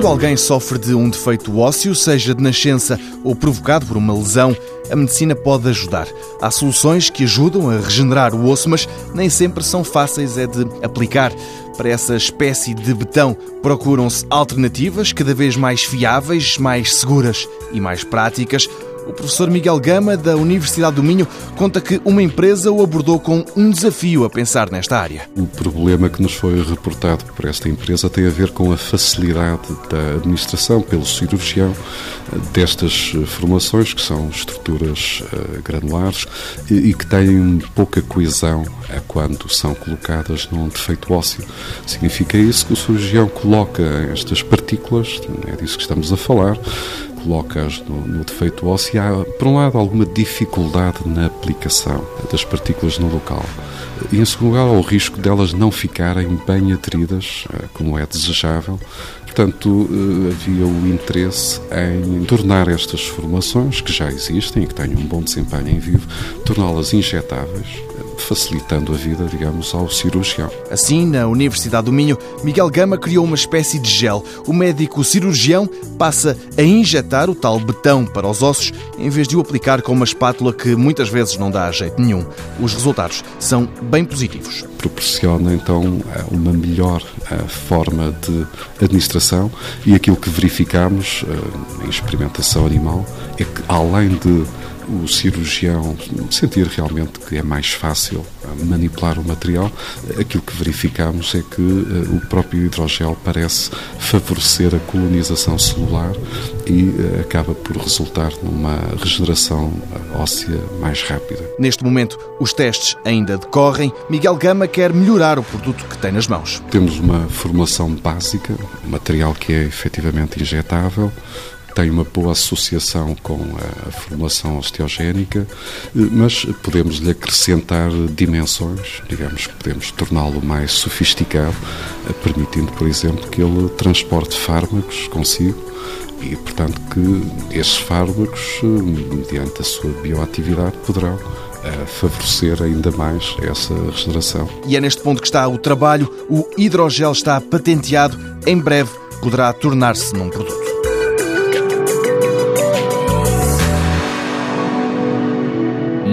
Quando alguém sofre de um defeito ósseo, seja de nascença ou provocado por uma lesão, a medicina pode ajudar. Há soluções que ajudam a regenerar o osso, mas nem sempre são fáceis é de aplicar. Para essa espécie de betão, procuram-se alternativas cada vez mais fiáveis, mais seguras e mais práticas o professor Miguel Gama, da Universidade do Minho, conta que uma empresa o abordou com um desafio a pensar nesta área. O problema que nos foi reportado por esta empresa tem a ver com a facilidade da administração pelo cirurgião destas formações, que são estruturas eh, granulares e que têm pouca coesão quando são colocadas num defeito ósseo. Significa isso que o cirurgião coloca estas partículas, é disso que estamos a falar, coloca-as no, no, defeito ósseo, há, por um lado, alguma dificuldade na aplicação das partículas no local. E, em segundo lugar, o risco delas não ficarem bem ateridas, eh, como é desejável. Portanto, eh, havia o interesse em tornar estas formações, que já existem e que têm um bom desempenho em vivo, torná-las injetáveis, facilitando a vida, digamos, ao cirurgião. Assim, na Universidade do Minho, Miguel Gama criou uma espécie de gel. O médico cirurgião passa a injetar o tal betão para os ossos em vez de o aplicar com uma espátula que muitas vezes não dá jeito nenhum. Os resultados são bem positivos. Proporciona então uma melhor eh, forma de administração e aquilo que verificamos eh, em experimentação animal é que além de o cirurgião sentir realmente que é mais fácil manipular o material, aquilo que verificamos é que eh, o próprio hidrogel parece favorecer a colonização celular e eh, acaba por resultar numa regeneração óssea mais rápida. Neste momento, os testes ainda decorrem. Miguel Gama quer melhorar o produto que tem nas mãos. Temos uma formação básica, material que é efetivamente injetável, tem uma boa associação com a formação osteogénica, mas podemos lhe acrescentar dimensões, digamos que podemos torná-lo mais sofisticado, permitindo, por exemplo, que ele transporte fármacos consigo e, portanto, que esses fármacos, mediante a sua bioatividade, poderão eh, favorecer ainda mais essa regeneração. E é neste ponto que está o trabalho. O hidrogel está patenteado. Em breve poderá tornar-se num produto.